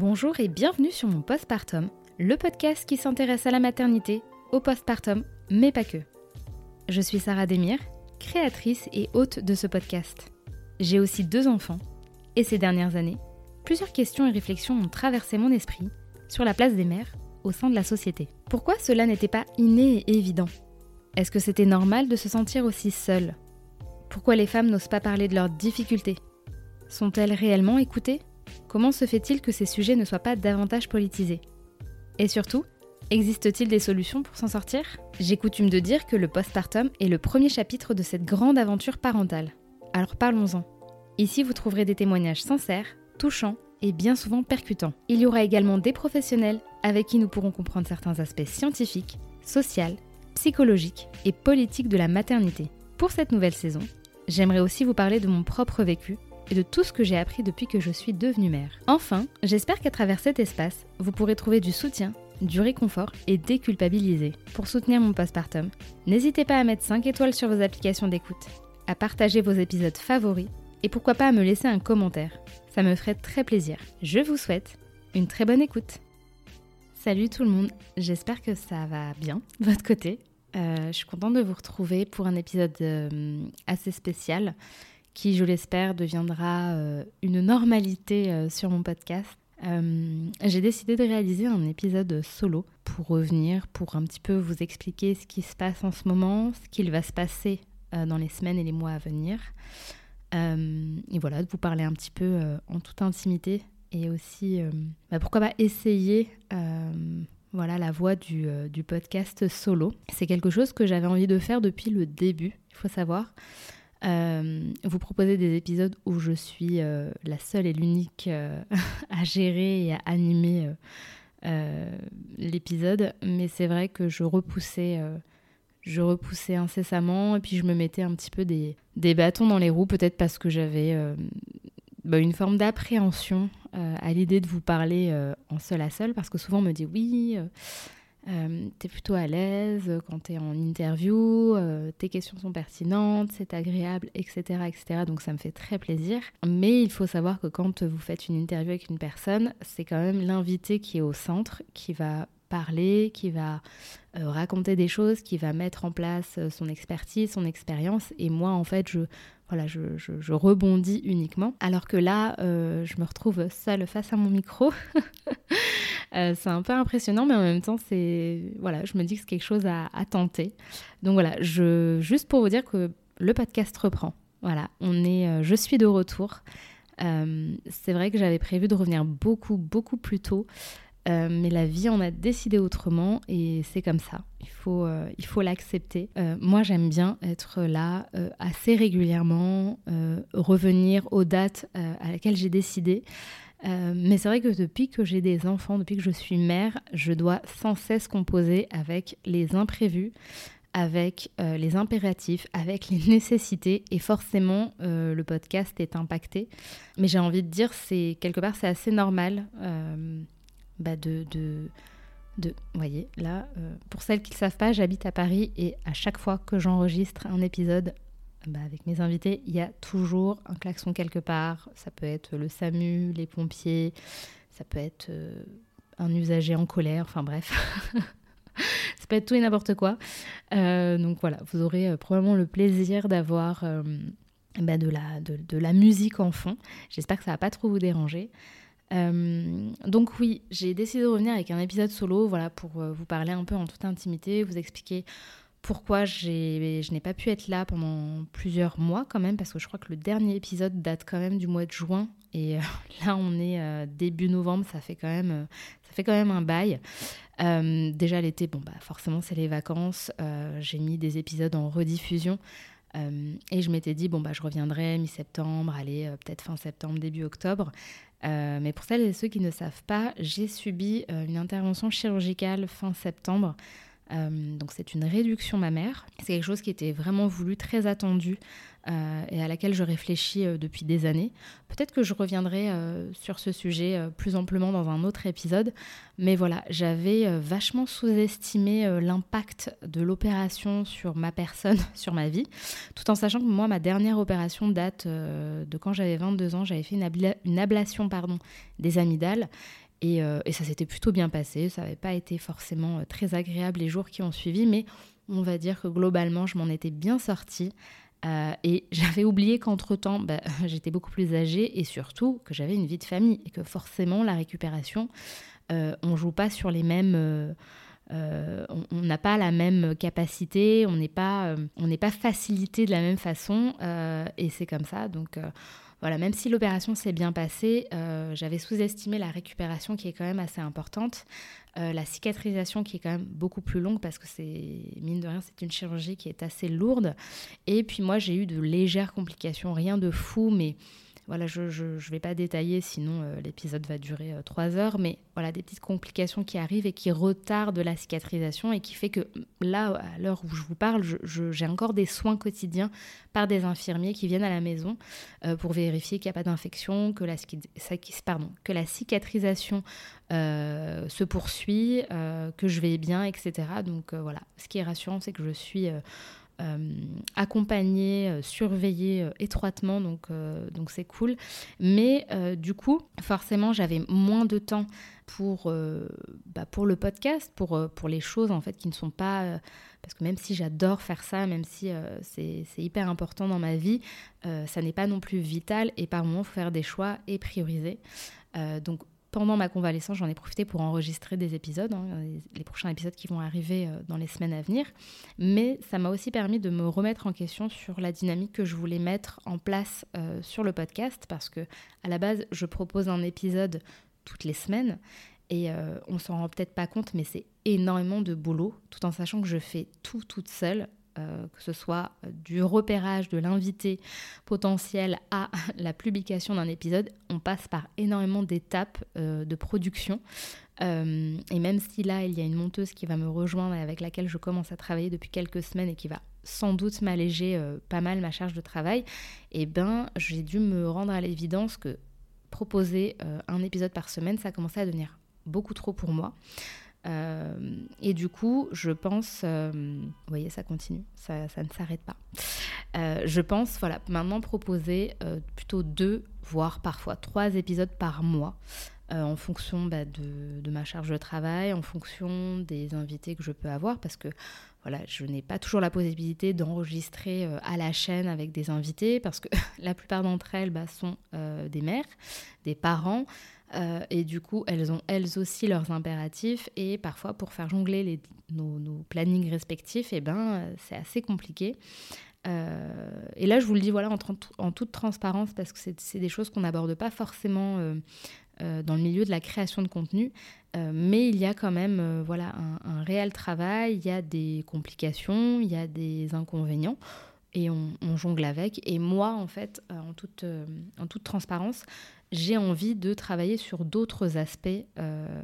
Bonjour et bienvenue sur mon postpartum, le podcast qui s'intéresse à la maternité, au postpartum, mais pas que. Je suis Sarah Demir, créatrice et hôte de ce podcast. J'ai aussi deux enfants, et ces dernières années, plusieurs questions et réflexions ont traversé mon esprit sur la place des mères au sein de la société. Pourquoi cela n'était pas inné et évident? Est-ce que c'était normal de se sentir aussi seule? Pourquoi les femmes n'osent pas parler de leurs difficultés? Sont-elles réellement écoutées? Comment se fait-il que ces sujets ne soient pas davantage politisés? Et surtout, existe-t-il des solutions pour s'en sortir? J'ai coutume de dire que le postpartum est le premier chapitre de cette grande aventure parentale. Alors parlons-en. Ici, vous trouverez des témoignages sincères, touchants et bien souvent percutants. Il y aura également des professionnels avec qui nous pourrons comprendre certains aspects scientifiques, sociaux, psychologiques et politiques de la maternité. Pour cette nouvelle saison, j'aimerais aussi vous parler de mon propre vécu et de tout ce que j'ai appris depuis que je suis devenue mère. Enfin, j'espère qu'à travers cet espace, vous pourrez trouver du soutien, du réconfort et déculpabiliser. Pour soutenir mon postpartum, n'hésitez pas à mettre 5 étoiles sur vos applications d'écoute, à partager vos épisodes favoris et pourquoi pas à me laisser un commentaire. Ça me ferait très plaisir. Je vous souhaite une très bonne écoute. Salut tout le monde, j'espère que ça va bien de votre côté. Euh, je suis contente de vous retrouver pour un épisode euh, assez spécial qui, je l'espère, deviendra euh, une normalité euh, sur mon podcast. Euh, j'ai décidé de réaliser un épisode solo pour revenir, pour un petit peu vous expliquer ce qui se passe en ce moment, ce qu'il va se passer dans les semaines et les mois à venir. et voilà, de vous parler un petit peu en toute intimité et aussi, bah, pourquoi pas essayer voilà la voix du, du podcast solo. C'est quelque chose que j'avais envie de faire depuis le début, il faut savoir. Euh, vous proposez des épisodes où je suis euh, la seule et l'unique euh, à gérer et à animer l'épisode, mais c'est vrai que je repoussais, je repoussais incessamment et puis je me mettais un petit peu des, des bâtons dans les roues, peut-être parce que j'avais bah, une forme d'appréhension à l'idée de vous parler en seul à seul, parce que souvent on me dit oui euh, tu es plutôt à l'aise quand tu es en interview, euh, tes questions sont pertinentes, c'est agréable, etc., etc. Donc ça me fait très plaisir. Mais il faut savoir que quand vous faites une interview avec une personne, c'est quand même l'invité qui est au centre, qui va parler, qui va euh, raconter des choses, qui va mettre en place son expertise, son expérience. Et moi, en fait, je, voilà, je, rebondis uniquement. Alors que là, je me retrouve seule face à mon micro. Euh, c'est un peu impressionnant, mais en même temps, c'est voilà, je me dis que c'est quelque chose à, tenter. Donc voilà, je, juste pour vous dire que le podcast reprend. Voilà, on est, euh, je suis de retour. Euh, c'est vrai que j'avais prévu de revenir beaucoup, beaucoup plus tôt. mais la vie en a décidé autrement et c'est comme ça. Il faut, il faut l'accepter. moi, j'aime bien être là assez régulièrement, revenir aux dates à laquelle j'ai décidé. Euh, mais c'est vrai que depuis que j'ai des enfants, depuis que je suis mère, je dois sans cesse composer avec les imprévus, avec euh, les impératifs, avec les nécessités, et forcément euh, le podcast est impacté. Mais j'ai envie de dire, c'est quelque part c'est assez normal bah de, de, de, voyez, là, pour celles qui ne savent pas, j'habite à Paris et à chaque fois que j'enregistre un épisode, bah, avec mes invités, il y a toujours un klaxon quelque part. Ça peut être le SAMU, les pompiers, ça peut être euh, un usager en colère, enfin bref. ça peut être tout et n'importe quoi. Euh, donc voilà, vous aurez euh, probablement le plaisir d'avoir bah, de, la, musique en fond. J'espère que ça va pas trop vous déranger. donc oui, j'ai décidé de revenir avec un épisode solo, voilà, pour vous parler un peu en toute intimité, vous expliquer pourquoi je n'ai pas pu être là pendant plusieurs mois quand même, parce que je crois que le dernier épisode date quand même du mois de juin. Et euh, là, on est euh, début novembre, ça fait quand même, euh, ça fait quand même un bail. déjà l'été, bon bah forcément c'est les vacances. J'ai mis des épisodes en rediffusion. et je m'étais dit, bon, bah, je reviendrai mi-septembre, allez, peut-être fin septembre, début octobre. mais pour celles et ceux qui ne savent pas, j'ai subi une intervention chirurgicale fin septembre euh, donc c'est une réduction mammaire. C'est quelque chose qui était vraiment voulu, très attendu euh, et à laquelle je réfléchis euh, depuis des années. Peut-être que je reviendrai sur ce sujet plus amplement dans un autre épisode, mais voilà, j'avais vachement sous-estimé l'impact de l'opération sur ma personne, sur ma vie, tout en sachant que moi, ma dernière opération date de quand j'avais 22 ans, j'avais fait une, ablation pardon, des amygdales Et, et ça s'était plutôt bien passé. Ça n'avait pas été forcément très agréable les jours qui ont suivi, mais on va dire que globalement, je m'en étais bien sortie. Euh, et j'avais oublié qu'entre-temps, bah, j'étais beaucoup plus âgée et surtout que j'avais une vie de famille et que forcément la récupération, euh, on joue pas sur les mêmes... Euh, on n'a pas la même capacité, on n'est pas, n'est pas facilité de la même façon et c'est comme ça. Donc voilà, même si l'opération s'est bien passée, j'avais sous-estimé la récupération qui est quand même assez importante. Euh, la cicatrisation qui est quand même beaucoup plus longue parce que c'est, mine de rien, c'est une chirurgie qui est assez lourde. Et puis moi, j'ai eu de légères complications, rien de fou, mais voilà, je ne vais pas détailler, sinon euh, l'épisode va durer euh, trois heures, mais voilà, des petites complications qui arrivent et qui retardent la cicatrisation et qui fait que là, à l'heure où je vous parle, j'ai encore des soins quotidiens par des infirmiers qui viennent à la maison euh, pour vérifier qu'il n'y a pas d'infection, que, la, que la cicatrisation se poursuit, que je vais bien, etc. Donc voilà, ce qui est rassurant, c'est que je suis euh, accompagner, euh, surveiller euh, étroitement, donc donc c'est cool. Mais du coup, forcément, j'avais moins de temps pour, bah, pour le podcast, pour, pour les choses en fait qui ne sont pas... parce que même si j'adore faire ça, même si c'est hyper important dans ma vie, ça n'est pas non plus vital et par moments, il faut faire des choix et prioriser. donc pendant ma convalescence, j'en ai profité pour enregistrer des épisodes, hein, les prochains épisodes qui vont arriver euh, dans les semaines à venir. Mais ça m'a aussi permis de me remettre en question sur la dynamique que je voulais mettre en place euh, sur le podcast, parce que à la base, je propose un épisode toutes les semaines. Et euh, on s'en rend peut-être pas compte, mais c'est énormément de boulot, tout en sachant que je fais tout toute seule. Euh, que ce soit du repérage de l'invité potentiel à la publication d'un épisode, on passe par énormément d'étapes euh, de production. Euh, et même si là, il y a une monteuse qui va me rejoindre et avec laquelle je commence à travailler depuis quelques semaines et qui va sans doute m'alléger pas mal ma charge de travail, eh ben, j'ai dû me rendre à l'évidence que proposer un épisode par semaine, ça commençait à devenir beaucoup trop pour moi. Euh, et du coup, je pense, euh, vous voyez, ça continue, ça, ne s'arrête pas. Euh, je pense, voilà, maintenant proposer plutôt deux, voire parfois trois épisodes par mois. en fonction bah, de, de, ma charge de travail, en fonction des invités que je peux avoir, parce que voilà, je n'ai pas toujours la possibilité d'enregistrer à la chaîne avec des invités, parce que la plupart d'entre elles bah, sont des mères, des parents, euh, et du coup, elles ont elles aussi leurs impératifs. Et parfois, pour faire jongler les, nos, plannings respectifs, eh ben, euh, c'est assez compliqué. Euh, et là, je vous le dis voilà, en toute transparence, parce que c'est des choses qu'on n'aborde pas forcément dans le milieu de la création de contenu. mais il y a quand même voilà, un, un, réel travail, il y a des complications, il y a des inconvénients et on, on, jongle avec. Et moi, en fait, en, toute, en toute transparence, j'ai envie de travailler sur d'autres aspects, euh,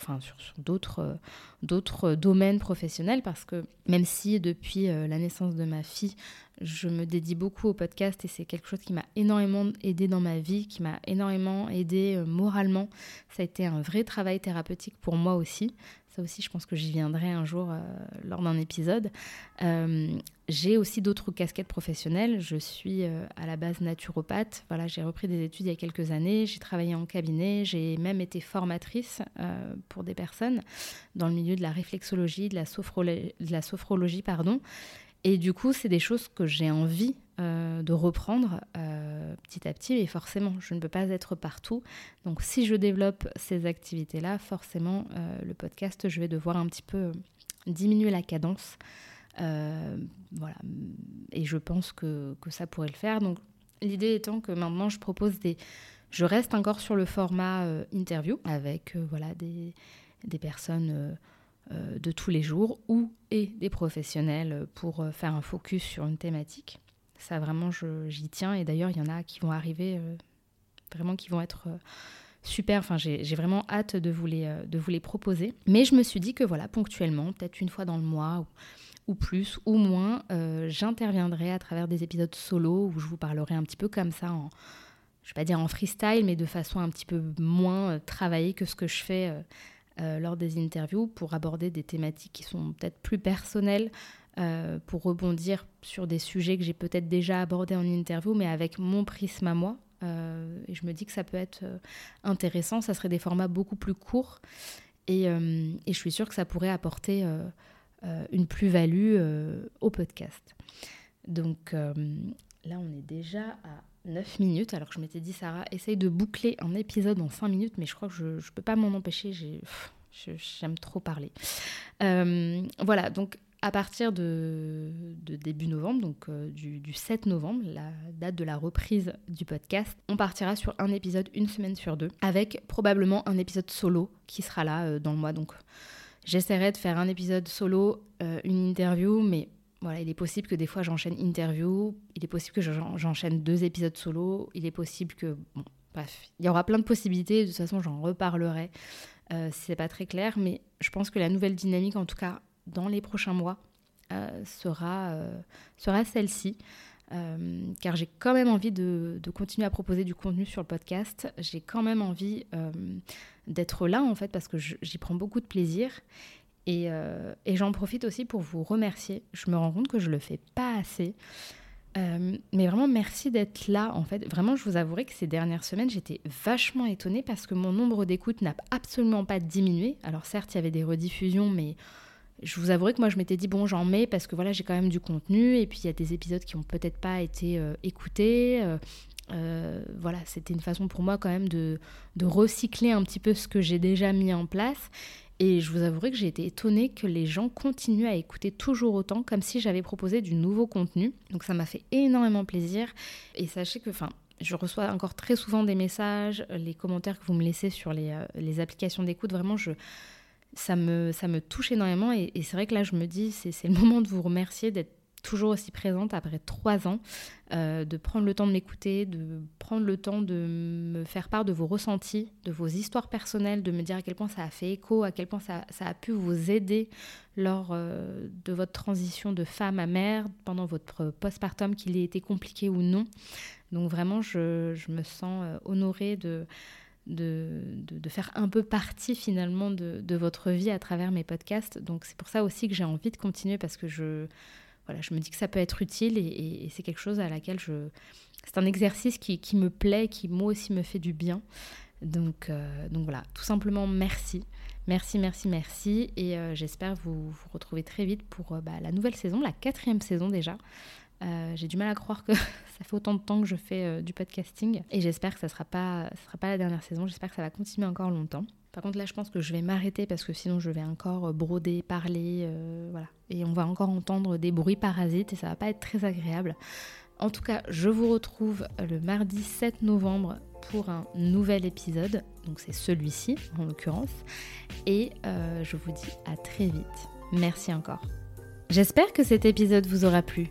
enfin sur, d'autres, d'autres domaines professionnels, parce que même si depuis euh, la naissance de ma fille, je me dédie beaucoup au podcast et c'est quelque chose qui m'a énormément aidé dans ma vie, qui m'a énormément aidé euh, moralement, ça a été un vrai travail thérapeutique pour moi aussi. Ça aussi, je pense que j'y viendrai un jour euh, lors d'un épisode. Euh, j'ai aussi d'autres casquettes professionnelles. Je suis euh, à la base naturopathe. Voilà, j'ai repris des études il y a quelques années. J'ai travaillé en cabinet. J'ai même été formatrice pour des personnes dans le milieu de la réflexologie, de la, sophrologie, de la sophrologie pardon. Et du coup, c'est des choses que j'ai envie euh, de reprendre euh, petit à petit. Et forcément, je ne peux pas être partout. Donc, si je développe ces activités-là, forcément, euh, le podcast, je vais devoir un petit peu diminuer la cadence. voilà. Et je pense que, que, ça pourrait le faire. Donc, l'idée étant que maintenant, je propose des. Je reste encore sur le format interview avec voilà, des, des personnes de tous les jours ou et des professionnels pour euh, faire un focus sur une thématique. Ça vraiment j'y tiens et d'ailleurs il y en a qui vont arriver euh, vraiment qui vont être super. Enfin, j'ai vraiment hâte de vous, les, de vous les proposer. Mais je me suis dit que voilà, ponctuellement, peut-être une fois dans le mois ou, plus ou moins, j'interviendrai à travers des épisodes solo où je vous parlerai un petit peu comme ça en, je vais pas dire en freestyle, mais de façon un petit peu moins travaillée que ce que je fais euh, lors des interviews pour aborder des thématiques qui sont peut-être plus personnelles, euh, pour rebondir sur des sujets que j'ai peut-être déjà abordés en interview, mais avec mon prisme à moi. et je me dis que ça peut être intéressant. Ça serait des formats beaucoup plus courts. Et, et je suis sûre que ça pourrait apporter une plus-value au podcast. Donc là, on est déjà à 9 minutes. Alors que je m'étais dit, Sarah, essaye de boucler un épisode en 5 minutes, mais je crois que je ne peux pas m'en empêcher. J'aime trop parler. Euh, voilà, donc à partir de, début novembre, donc euh, du, 7 novembre, la date de la reprise du podcast, on partira sur un épisode une semaine sur deux, avec probablement un épisode solo qui sera là euh, dans le mois. Donc j'essaierai de faire un épisode solo, une interview, mais voilà, il est possible que des fois j'enchaîne interview, il est possible que j'enchaîne deux épisodes solo, il est possible que. Bref, il y aura plein de possibilités, de toute façon j'en reparlerai euh, si c'est pas très clair, mais je pense que la nouvelle dynamique, en tout cas dans les prochains mois, euh, sera, euh, sera celle-ci. Euh, car j'ai quand même envie de, de, continuer à proposer du contenu sur le podcast. J'ai quand même envie d'être là en fait parce que j'y prends beaucoup de plaisir euh, et, j'en profite aussi pour vous remercier. Je me rends compte que je le fais pas assez. Euh, mais vraiment, merci d'être là. En fait, vraiment, je vous avouerai que ces dernières semaines, j'étais vachement étonnée parce que mon nombre d'écoutes n'a absolument pas diminué. Alors, certes, il y avait des rediffusions, mais je vous avouerai que moi, je m'étais dit, bon, j'en mets parce que voilà, j'ai quand même du contenu. Et puis, il y a des épisodes qui n'ont peut-être pas été euh, écoutés. voilà, c'était une façon pour moi quand même de, de recycler un petit peu ce que j'ai déjà mis en place. Et je vous avouerai que j'ai été étonnée que les gens continuent à écouter toujours autant, comme si j'avais proposé du nouveau contenu. Donc ça m'a fait énormément plaisir. Et sachez que, enfin, je reçois encore très souvent des messages, les commentaires que vous me laissez sur les, euh, les applications d'écoute. Vraiment, je, ça, me, ça me touche énormément. Et, c'est vrai que là, je me dis, c'est le moment de vous remercier d'être toujours aussi présente après trois ans, euh, de prendre le temps de m'écouter, de prendre le temps de me faire part de vos ressentis, de vos histoires personnelles, de me dire à quel point ça a fait écho, à quel point ça, a pu vous aider lors euh, de votre transition de femme à mère, pendant votre postpartum, qu'il ait été compliqué ou non. Donc vraiment, je, me sens euh, honorée de... De, de, faire un peu partie finalement de, de, votre vie à travers mes podcasts. Donc c'est pour ça aussi que j'ai envie de continuer parce que je, voilà, je me dis que ça peut être utile et, c'est quelque chose à laquelle je... C'est un exercice qui, qui, me plaît, qui moi aussi me fait du bien. Donc, euh, donc voilà, tout simplement merci. Merci, merci, merci. Et euh, j'espère vous, vous retrouver très vite pour euh, bah, la nouvelle saison, la quatrième saison déjà. J'ai du mal à croire que ça fait autant de temps que je fais du podcasting. Et j'espère que ça ne sera, pas, sera pas la dernière saison. J'espère que ça va continuer encore longtemps. Par contre, là, je pense que je vais m'arrêter parce que sinon, je vais encore euh, broder, parler, euh, voilà. Et on va encore entendre des bruits parasites et ça va pas être très agréable. En tout cas, je vous retrouve le mardi 7 novembre pour un nouvel épisode. Donc, c'est celui-ci, en l'occurrence. Et euh, je vous dis à très vite. Merci encore. J'espère que cet épisode vous aura plu.